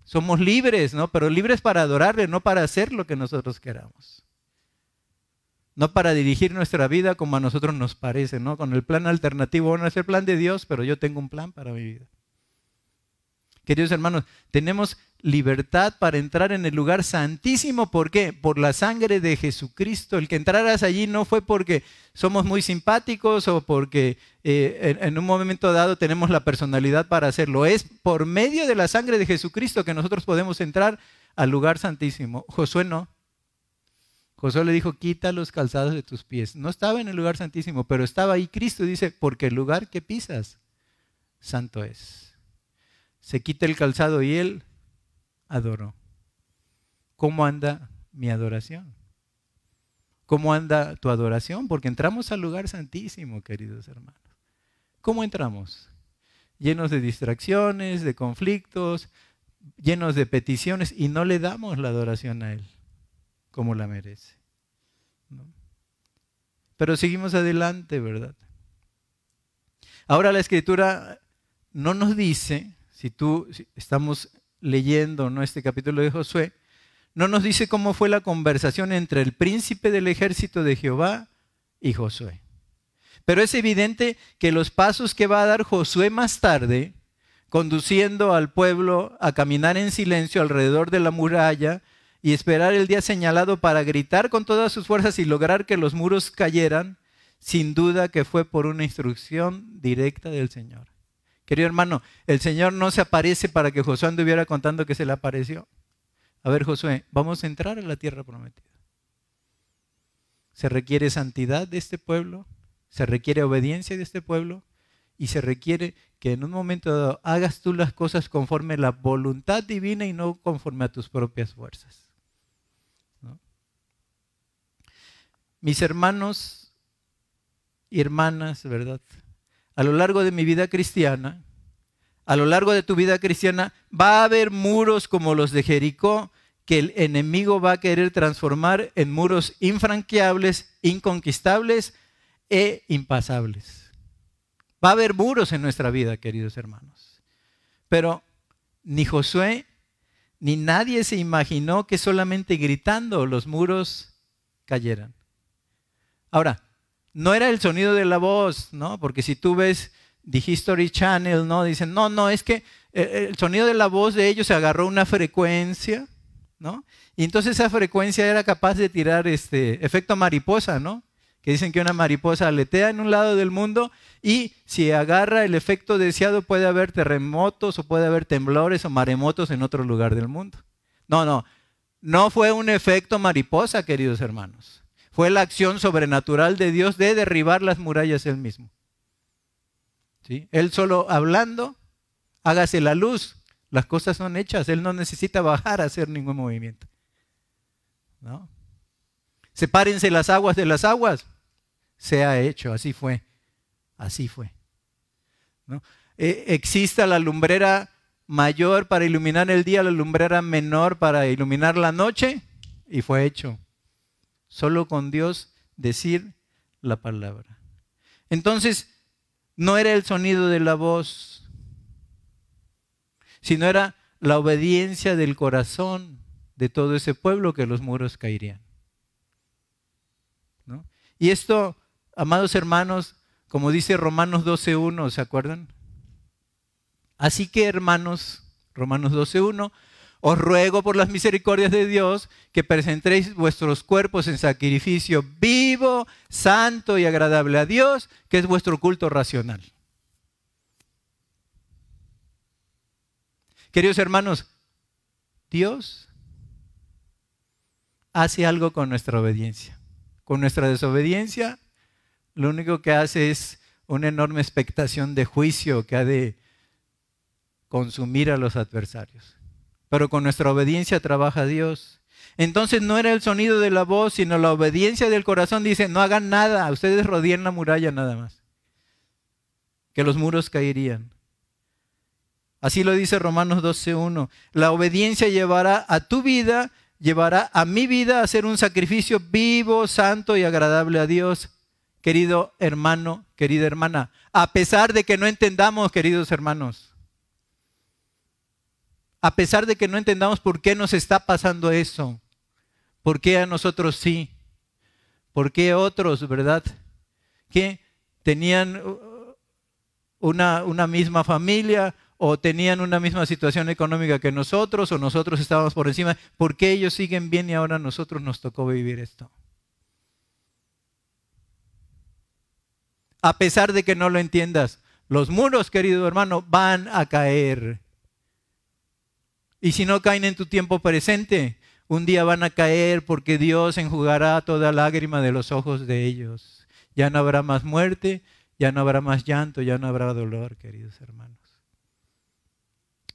somos libres, ¿no? Pero libres para adorarle, no para hacer lo que nosotros queramos. No para dirigir nuestra vida como a nosotros nos parece, ¿no? Con el plan alternativo, no es el plan de Dios, pero yo tengo un plan para mi vida. Queridos hermanos, tenemos libertad para entrar en el lugar santísimo. ¿Por qué? Por la sangre de Jesucristo. El que entraras allí no fue porque somos muy simpáticos o porque eh, en, un momento dado tenemos la personalidad para hacerlo. Es por medio de la sangre de Jesucristo que nosotros podemos entrar al lugar santísimo. Josué no. Josué le dijo, quita los calzados de tus pies. No estaba en el lugar santísimo, pero estaba ahí Cristo. Dice, porque el lugar que pisas, santo es. Se quita el calzado y él adoró. ¿Cómo anda mi adoración? ¿Cómo anda tu adoración? Porque entramos al lugar santísimo, queridos hermanos. ¿Cómo entramos? Llenos de distracciones, de conflictos, llenos de peticiones y no le damos la adoración a Él como la merece. Pero seguimos adelante, ¿verdad? Ahora la escritura no nos dice, si tú estamos leyendo ¿no? este capítulo de Josué, no nos dice cómo fue la conversación entre el príncipe del ejército de Jehová y Josué. Pero es evidente que los pasos que va a dar Josué más tarde, conduciendo al pueblo a caminar en silencio alrededor de la muralla y esperar el día señalado para gritar con todas sus fuerzas y lograr que los muros cayeran, sin duda que fue por una instrucción directa del Señor. Querido hermano, el Señor no se aparece para que Josué anduviera contando que se le apareció. A ver, Josué, vamos a entrar a la tierra prometida. Se requiere santidad de este pueblo, se requiere obediencia de este pueblo y se requiere que en un momento dado hagas tú las cosas conforme a la voluntad divina y no conforme a tus propias fuerzas. Mis hermanos y hermanas, ¿verdad? A lo largo de mi vida cristiana, a lo largo de tu vida cristiana, va a haber muros como los de Jericó que el enemigo va a querer transformar en muros infranqueables, inconquistables e impasables. Va a haber muros en nuestra vida, queridos hermanos. Pero ni Josué ni nadie se imaginó que solamente gritando los muros cayeran. Ahora, no era el sonido de la voz, ¿no? Porque si tú ves The History Channel, ¿no? Dicen, no, no, es que eh, el sonido de la voz de ellos se agarró una frecuencia, ¿no? Y entonces esa frecuencia era capaz de tirar este efecto mariposa, ¿no? Que dicen que una mariposa aletea en un lado del mundo y si agarra el efecto deseado puede haber terremotos o puede haber temblores o maremotos en otro lugar del mundo. No, no, no fue un efecto mariposa, queridos hermanos. Fue la acción sobrenatural de Dios de derribar las murallas él mismo. Él solo hablando, hágase la luz, las cosas son hechas, Él no necesita bajar a hacer ningún movimiento. ¿No? Sepárense las aguas de las aguas, se ha hecho, así fue, así fue. ¿No? E, exista la lumbrera mayor para iluminar el día, la lumbrera menor para iluminar la noche, y fue hecho. Solo con Dios decir la palabra. Entonces, no era el sonido de la voz, sino era la obediencia del corazón de todo ese pueblo que los muros caerían. Y esto, amados hermanos, como dice Romanos 12.1, ¿se acuerdan? Así que hermanos, Romanos 12.1, os ruego por las misericordias de Dios que presentéis vuestros cuerpos en sacrificio vivo, santo y agradable a Dios, que es vuestro culto racional. Queridos hermanos, Dios hace algo con nuestra obediencia. Con nuestra desobediencia, lo único que hace es una enorme expectación de juicio que ha de consumir a los adversarios pero con nuestra obediencia trabaja Dios. Entonces no era el sonido de la voz, sino la obediencia del corazón. Dice, no hagan nada, ustedes rodeen la muralla nada más. Que los muros caerían. Así lo dice Romanos 12.1. La obediencia llevará a tu vida, llevará a mi vida a ser un sacrificio vivo, santo y agradable a Dios. Querido hermano, querida hermana, a pesar de que no entendamos, queridos hermanos, a pesar de que no entendamos por qué nos está pasando eso. ¿Por qué a nosotros sí? ¿Por qué otros, verdad? Que tenían una, una misma familia o tenían una misma situación económica que nosotros o nosotros estábamos por encima. ¿Por qué ellos siguen bien y ahora a nosotros nos tocó vivir esto? A pesar de que no lo entiendas, los muros, querido hermano, van a caer. Y si no caen en tu tiempo presente, un día van a caer porque Dios enjugará toda lágrima de los ojos de ellos. Ya no habrá más muerte, ya no habrá más llanto, ya no habrá dolor, queridos hermanos.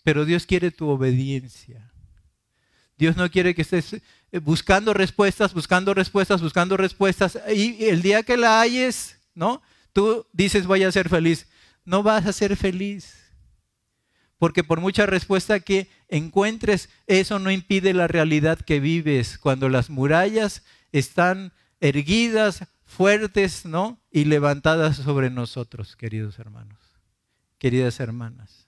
Pero Dios quiere tu obediencia. Dios no quiere que estés eh, buscando respuestas, buscando respuestas, buscando respuestas. Y el día que la hayes, ¿no? Tú dices voy a ser feliz. No vas a ser feliz. Porque por mucha respuesta que encuentres, eso no impide la realidad que vives. Cuando las murallas están erguidas, fuertes, ¿no? Y levantadas sobre nosotros, queridos hermanos, queridas hermanas.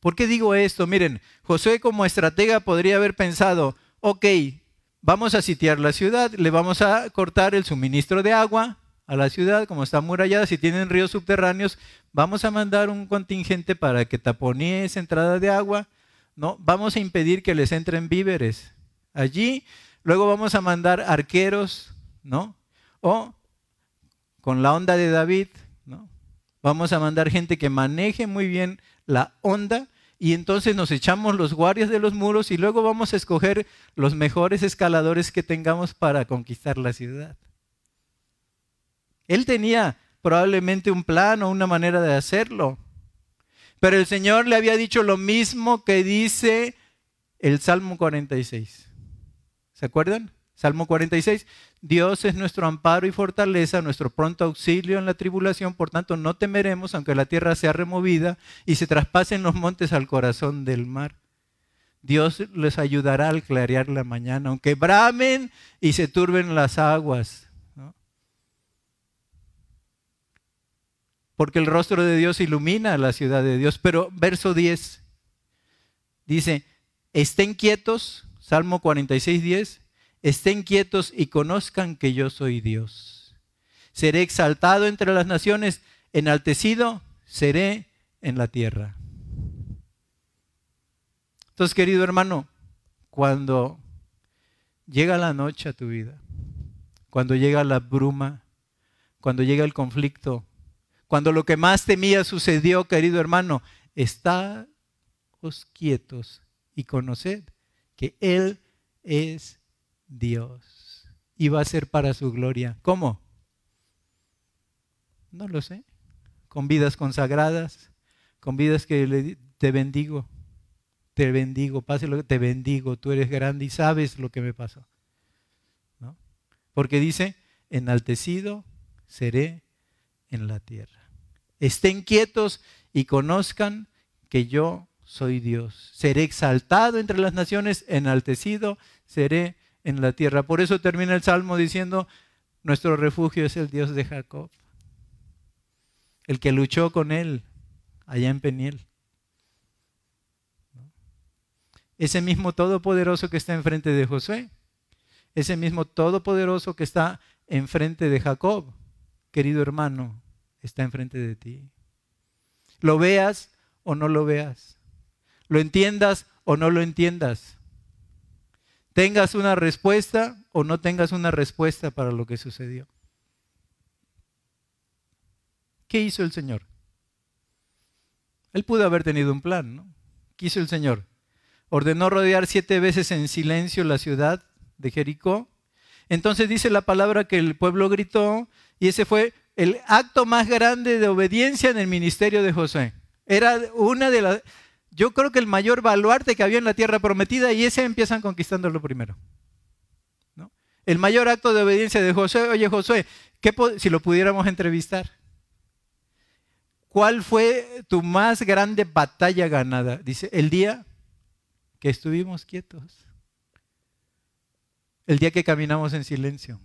¿Por qué digo esto? Miren, Josué como estratega podría haber pensado, ok, vamos a sitiar la ciudad, le vamos a cortar el suministro de agua a la ciudad, como está amurallada, si tienen ríos subterráneos, vamos a mandar un contingente para que taponee esa entrada de agua, ¿no? Vamos a impedir que les entren víveres allí, luego vamos a mandar arqueros, ¿no? O con la onda de David, ¿no? Vamos a mandar gente que maneje muy bien la onda y entonces nos echamos los guardias de los muros y luego vamos a escoger los mejores escaladores que tengamos para conquistar la ciudad. Él tenía probablemente un plan o una manera de hacerlo, pero el Señor le había dicho lo mismo que dice el Salmo 46. ¿Se acuerdan? Salmo 46, Dios es nuestro amparo y fortaleza, nuestro pronto auxilio en la tribulación, por tanto no temeremos aunque la tierra sea removida y se traspasen los montes al corazón del mar. Dios les ayudará al clarear la mañana, aunque bramen y se turben las aguas. Porque el rostro de Dios ilumina la ciudad de Dios. Pero verso 10 dice, estén quietos, Salmo 46, 10 Estén quietos y conozcan que yo soy Dios. Seré exaltado entre las naciones, enaltecido seré en la tierra. Entonces, querido hermano, cuando llega la noche a tu vida, cuando llega la bruma, cuando llega el conflicto, cuando lo que más temía sucedió, querido hermano, estáos quietos y conoced que Él es Dios. Y va a ser para su gloria. ¿Cómo? No lo sé. Con vidas consagradas, con vidas que te bendigo. Te bendigo, pase lo que te bendigo. Tú eres grande y sabes lo que me pasó. ¿No? Porque dice, enaltecido seré en la tierra. Estén quietos y conozcan que yo soy Dios. Seré exaltado entre las naciones, enaltecido seré en la tierra. Por eso termina el Salmo diciendo, nuestro refugio es el Dios de Jacob, el que luchó con él allá en Peniel. Ese mismo Todopoderoso que está enfrente de Josué, ese mismo Todopoderoso que está enfrente de Jacob, querido hermano, está enfrente de ti. Lo veas o no lo veas, lo entiendas o no lo entiendas, tengas una respuesta o no tengas una respuesta para lo que sucedió. ¿Qué hizo el Señor? Él pudo haber tenido un plan, ¿no? ¿Qué hizo el Señor? Ordenó rodear siete veces en silencio la ciudad de Jericó. Entonces dice la palabra que el pueblo gritó y ese fue el acto más grande de obediencia en el ministerio de José. Era una de las yo creo que el mayor baluarte que había en la tierra prometida y ese empiezan conquistándolo primero. ¿no? El mayor acto de obediencia de Josué, oye Josué, ¿qué si lo pudiéramos entrevistar, ¿cuál fue tu más grande batalla ganada? Dice, el día que estuvimos quietos, el día que caminamos en silencio,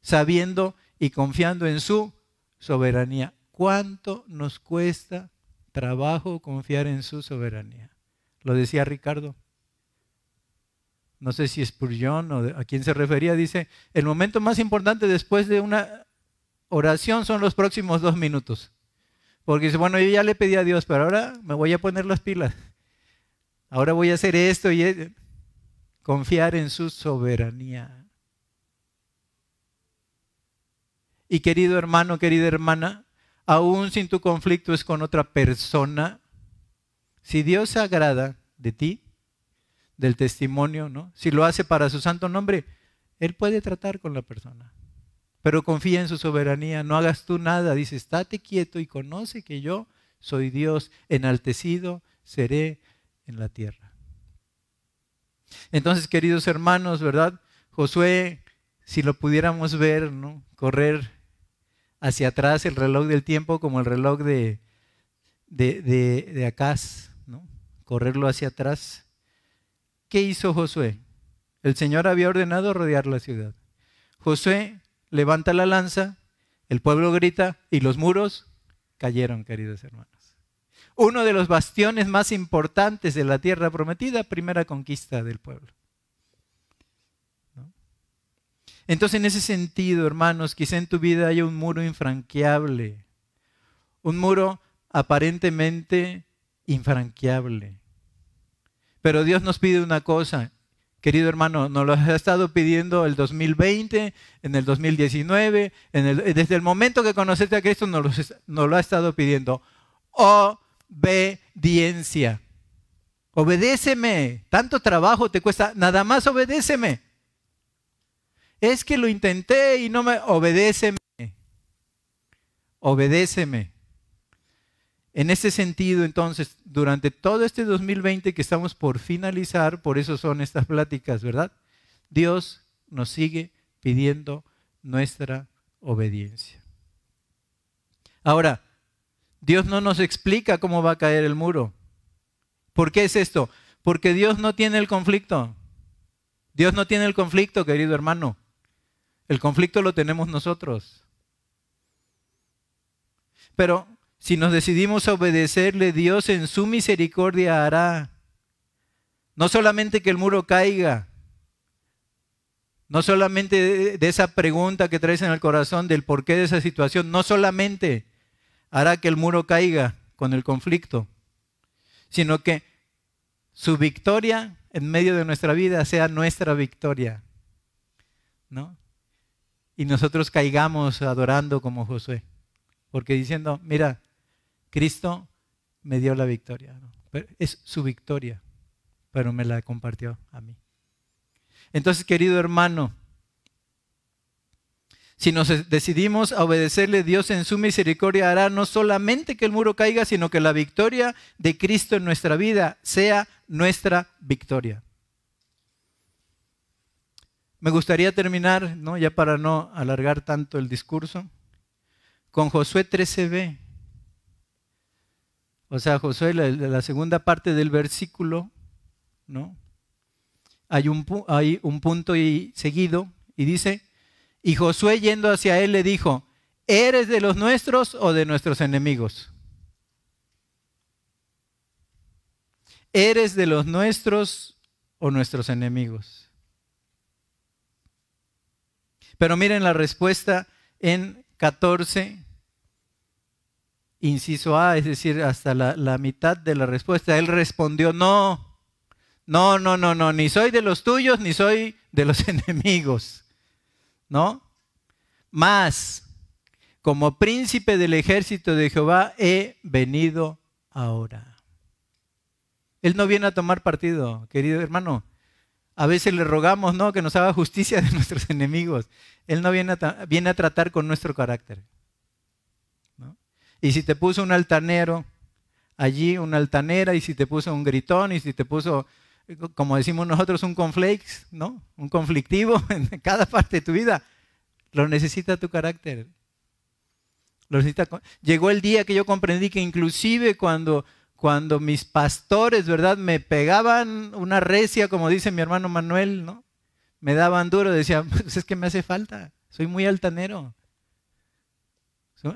sabiendo y confiando en su soberanía. ¿Cuánto nos cuesta trabajo confiar en su soberanía. Lo decía Ricardo. No sé si es Spurgeon o a quién se refería. Dice, el momento más importante después de una oración son los próximos dos minutos. Porque dice, bueno, yo ya le pedí a Dios, pero ahora me voy a poner las pilas. Ahora voy a hacer esto y e-". confiar en su soberanía. Y querido hermano, querida hermana, aún sin tu conflicto es con otra persona, si Dios se agrada de ti, del testimonio, ¿no? Si lo hace para su santo nombre, Él puede tratar con la persona. Pero confía en su soberanía, no hagas tú nada, dice, estate quieto y conoce que yo soy Dios, enaltecido seré en la tierra. Entonces, queridos hermanos, ¿verdad? Josué, si lo pudiéramos ver, ¿no? Correr hacia atrás el reloj del tiempo como el reloj de, de, de, ¿no? Correrlo hacia atrás. ¿Qué hizo Josué? El Señor había ordenado rodear la ciudad. Josué levanta la lanza, el pueblo grita y los muros cayeron, queridos hermanos. Uno de los bastiones más importantes de la tierra prometida, primera conquista del pueblo. Entonces, en ese sentido, hermanos, quizá en tu vida haya un muro infranqueable, un muro aparentemente infranqueable. Pero Dios nos pide una cosa, querido hermano, nos lo ha estado pidiendo el 2020, en el 2019, desde el momento que conociste a Cristo nos lo, lo ha estado pidiendo. Obediencia. Obedéceme. Tanto trabajo te cuesta, nada más obedéceme. Es que lo intenté y no me... Obedéceme. Obedéceme. En ese sentido, entonces, durante todo este 2020 que estamos por finalizar, por eso son estas pláticas, ¿verdad? Dios nos sigue pidiendo nuestra obediencia. Ahora, Dios no nos explica cómo va a caer el muro. ¿Por qué es esto? Porque Dios no tiene el conflicto. Dios no tiene el conflicto, querido hermano. El conflicto lo tenemos nosotros. Pero si nos decidimos a obedecerle, Dios en su misericordia hará no solamente que el muro caiga, no solamente de esa pregunta que traes en el corazón del porqué de esa situación, no solamente hará que el muro caiga con el conflicto, sino que su victoria en medio de nuestra vida sea nuestra victoria. ¿No? Y nosotros caigamos adorando como Josué. Porque diciendo, mira, Cristo me dio la victoria. Es su victoria, pero me la compartió a mí. Entonces, querido hermano, si nos decidimos a obedecerle, Dios en su misericordia hará no solamente que el muro caiga, sino que la victoria de Cristo en nuestra vida sea nuestra victoria. Me gustaría terminar, ¿no? ya para no alargar tanto el discurso, con Josué 13b. O sea, Josué, la, la segunda parte del versículo, ¿no? Hay un, hay un punto y seguido y dice, y Josué yendo hacia él le dijo, ¿eres de los nuestros o de nuestros enemigos? ¿Eres de los nuestros o nuestros enemigos? Pero miren la respuesta en 14, inciso A, es decir, hasta la, mitad de la respuesta. Él respondió, no, no, no, no, no, ni soy de los tuyos, ni soy de los enemigos. ¿No? Más, como príncipe del ejército de Jehová he venido ahora. Él no viene a tomar partido, querido hermano. A veces le rogamos, ¿no? Que nos haga justicia de nuestros enemigos. Él no viene a, tratar con nuestro carácter. Y si te puso un altanero allí, una altanera, y si te puso un gritón, y si te puso, como decimos nosotros, un ¿no? Un conflictivo en cada parte de tu vida, lo necesita tu carácter. Llegó el día que yo comprendí que inclusive cuando cuando mis pastores, ¿verdad? Me pegaban una recia, como dice mi hermano Manuel, ¿no? Me daban duro, decía, pues es que me hace falta, soy muy altanero.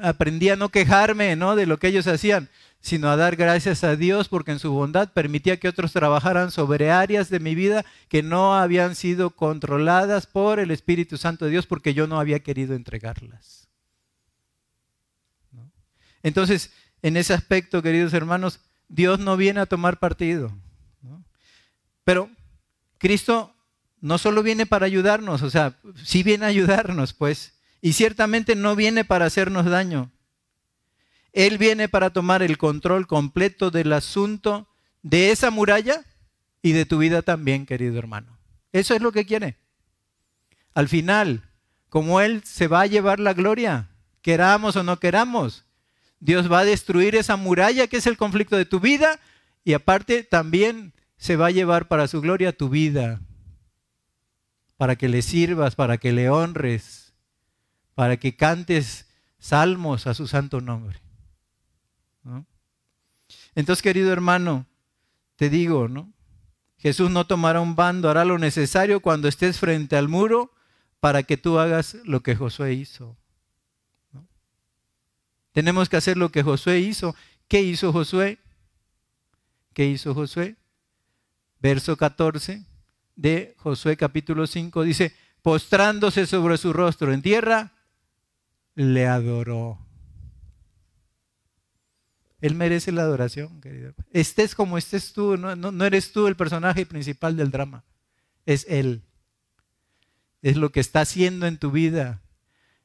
Aprendí a no quejarme, ¿no? De lo que ellos hacían, sino a dar gracias a Dios porque en su bondad permitía que otros trabajaran sobre áreas de mi vida que no habían sido controladas por el Espíritu Santo de Dios porque yo no había querido entregarlas. Entonces, en ese aspecto, queridos hermanos, Dios no viene a tomar partido. Pero Cristo no solo viene para ayudarnos, o sea, sí viene a ayudarnos, pues, y ciertamente no viene para hacernos daño. Él viene para tomar el control completo del asunto de esa muralla y de tu vida también, querido hermano. Eso es lo que quiere. Al final, como Él se va a llevar la gloria, queramos o no queramos, Dios va a destruir esa muralla que es el conflicto de tu vida Y aparte también se va a llevar para su gloria tu vida, para que le sirvas, para que le honres, para que cantes salmos a su santo nombre. Entonces, querido hermano, te digo, ¿no? Jesús no tomará un bando, hará lo necesario cuando estés frente al muro para que tú hagas lo que Josué hizo. Tenemos que hacer lo que Josué hizo. ¿Qué hizo Josué? ¿Qué hizo Josué? Verso 14 de Josué capítulo 5 dice, postrándose sobre su rostro en tierra, le adoró. Él merece la adoración, querido. Estés como estés tú, no, no, eres tú el personaje principal del drama, es Él. Es lo que está haciendo en tu vida.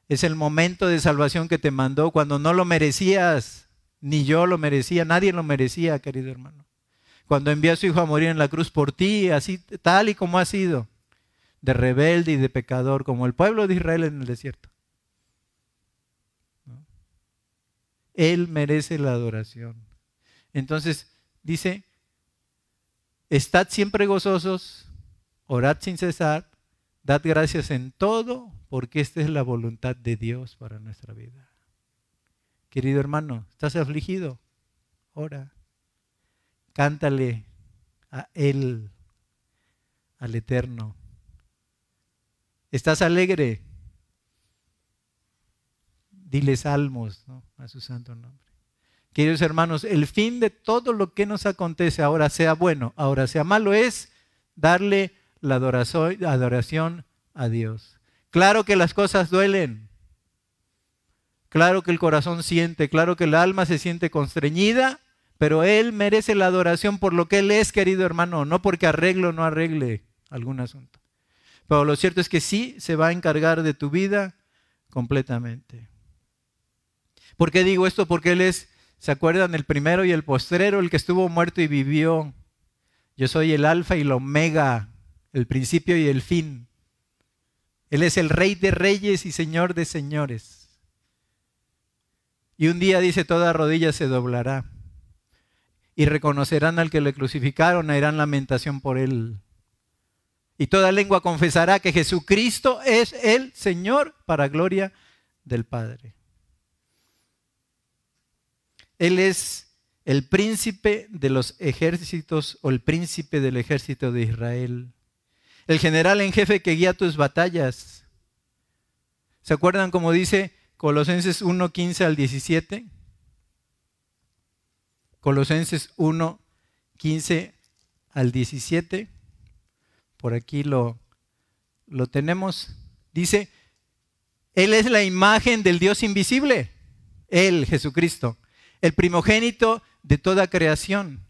Es el momento de salvación que te mandó cuando no lo merecías, ni yo lo merecía, nadie lo merecía, querido hermano. Cuando envió a su hijo a morir en la cruz por ti, así tal y como ha sido, de rebelde y de pecador, como el pueblo de Israel en el desierto. Él merece la adoración. Entonces, dice, estad siempre gozosos, orad sin cesar, dad gracias en todo, porque esta es la voluntad de Dios para nuestra vida. Querido hermano, ¿estás afligido? Ora. Cántale a Él, al Eterno. ¿Estás alegre? dile salmos a su santo nombre. Queridos hermanos, el fin de todo lo que nos acontece, ahora sea bueno, ahora sea malo, es darle la adoración a Dios. Claro que las cosas duelen, claro que el corazón siente, claro que el alma se siente constreñida, pero Él merece la adoración por lo que Él es, querido hermano, no porque arregle o no arregle algún asunto. Pero lo cierto es que sí se va a encargar de tu vida completamente. ¿Por qué digo esto? Porque Él es, ¿se acuerdan? El primero y el postrero, el que estuvo muerto y vivió. Yo soy el alfa y el omega, el principio y el fin. Él es el rey de reyes y señor de señores. Y un día dice, toda rodilla se doblará. Y reconocerán al que le crucificaron, harán lamentación por él. Y toda lengua confesará que Jesucristo es el Señor para gloria del Padre. Él es el príncipe de los ejércitos o el príncipe del ejército de Israel. El general en jefe que guía tus batallas. ¿Se acuerdan cómo dice Colosenses 1, 15 al 17? Colosenses 1, 15 al 17. Por aquí lo, lo tenemos. Dice, Él es la imagen del Dios invisible. Él, Jesucristo el primogénito de toda creación.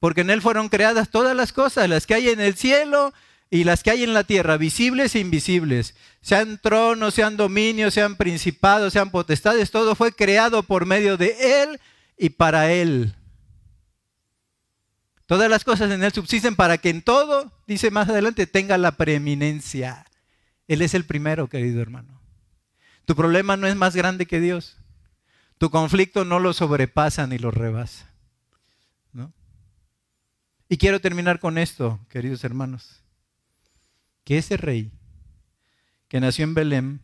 Porque en Él fueron creadas todas las cosas, las que hay en el cielo y las que hay en la tierra, visibles e invisibles. Sean tronos, sean dominios, sean principados, sean potestades, todo fue creado por medio de Él y para Él. Todas las cosas en Él subsisten para que en todo, dice más adelante, tenga la preeminencia. Él es el primero, querido hermano. Tu problema no es más grande que Dios. Tu conflicto no lo sobrepasa ni lo rebasa. ¿no? Y quiero terminar con esto, queridos hermanos. Que ese rey que nació en Belén,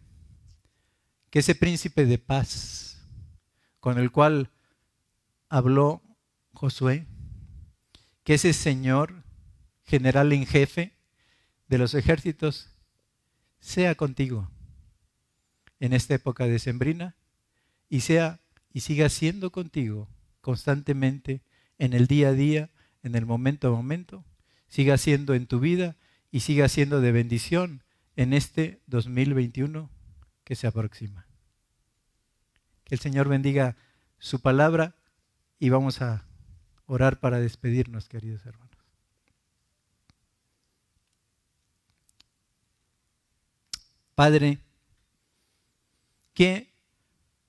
que ese príncipe de paz con el cual habló Josué, que ese Señor, general en jefe de los ejércitos, sea contigo en esta época decembrina y sea y siga siendo contigo constantemente en el día a día, en el momento a momento, siga siendo en tu vida y siga siendo de bendición en este 2021 que se aproxima. Que el Señor bendiga su palabra y vamos a orar para despedirnos, queridos hermanos. Padre, que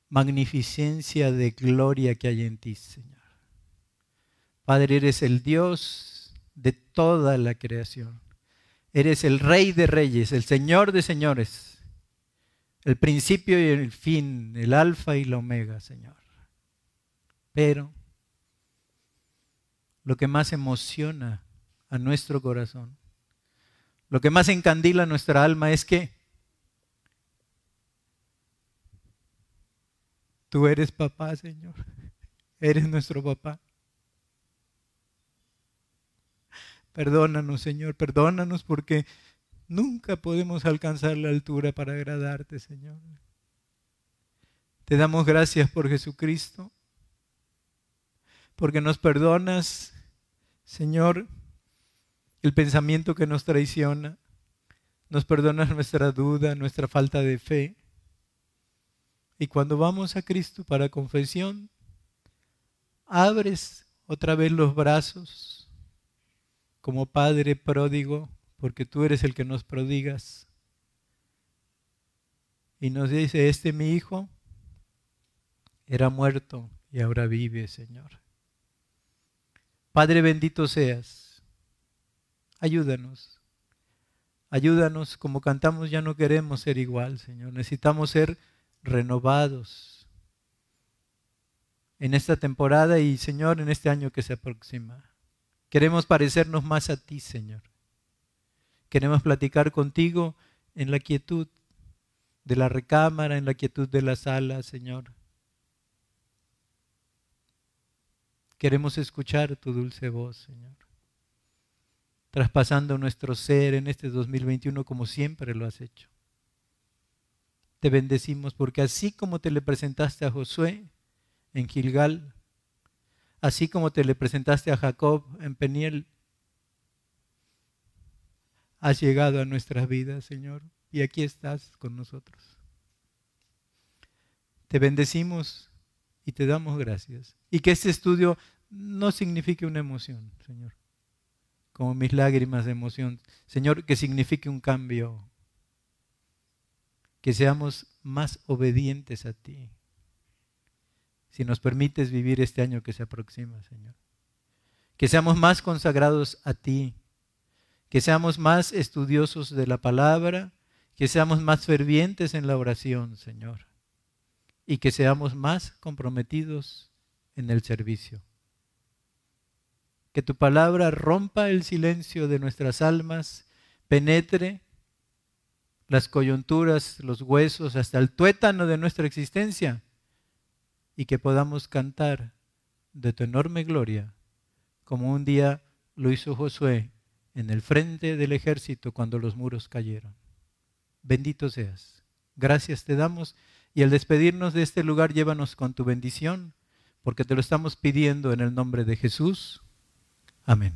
magnificencia de gloria que hay en ti, Señor. Padre, eres el Dios de toda la creación. Eres el Rey de reyes, el Señor de señores, el principio y el fin, el alfa y la omega, Señor. Pero lo que más emociona a nuestro corazón, lo que más encandila nuestra alma es que tú eres papá, Señor. Eres nuestro papá. Perdónanos, Señor, perdónanos porque nunca podemos alcanzar la altura para agradarte, Señor. Te damos gracias por Jesucristo, porque nos perdonas, Señor, el pensamiento que nos traiciona, nos perdonas nuestra duda, nuestra falta de fe. Y cuando vamos a Cristo para confesión, abres otra vez los brazos como Padre pródigo, porque tú eres el que nos prodigas. Y nos dice, este mi hijo era muerto y ahora vive, Señor. Padre bendito seas, ayúdanos. Ayúdanos, como cantamos, ya no queremos ser igual, Señor. Necesitamos ser renovados en esta temporada y, Señor, en este año que se aproxima. Queremos parecernos más a ti, Señor. Queremos platicar contigo en la quietud de la recámara, en la quietud de la sala, Señor. Queremos escuchar tu dulce voz, Señor. Traspasando nuestro ser en este 2021 como siempre lo has hecho. Te bendecimos porque así como te le presentaste a Josué en Gilgal, así como te le presentaste a Jacob en Peniel, has llegado a nuestras vidas, Señor, y aquí estás con nosotros. Te bendecimos y te damos gracias. Y que este estudio no signifique una emoción, Señor, como mis lágrimas de emoción. Señor, que signifique un cambio, que seamos más obedientes a ti. Si nos permites vivir este año que se aproxima, Señor. Que seamos más consagrados a ti, que seamos más estudiosos de la palabra, que seamos más fervientes en la oración, Señor y que seamos más comprometidos en el servicio. Que tu palabra rompa el silencio de nuestras almas, penetre las coyunturas, los huesos, hasta el tuétano de nuestra existencia y que podamos cantar de tu enorme gloria, como un día lo hizo Josué en el frente del ejército cuando los muros cayeron. Bendito seas. Gracias te damos y al despedirnos de este lugar, llévanos con tu bendición, porque te lo estamos pidiendo en el nombre de Jesús. Amén.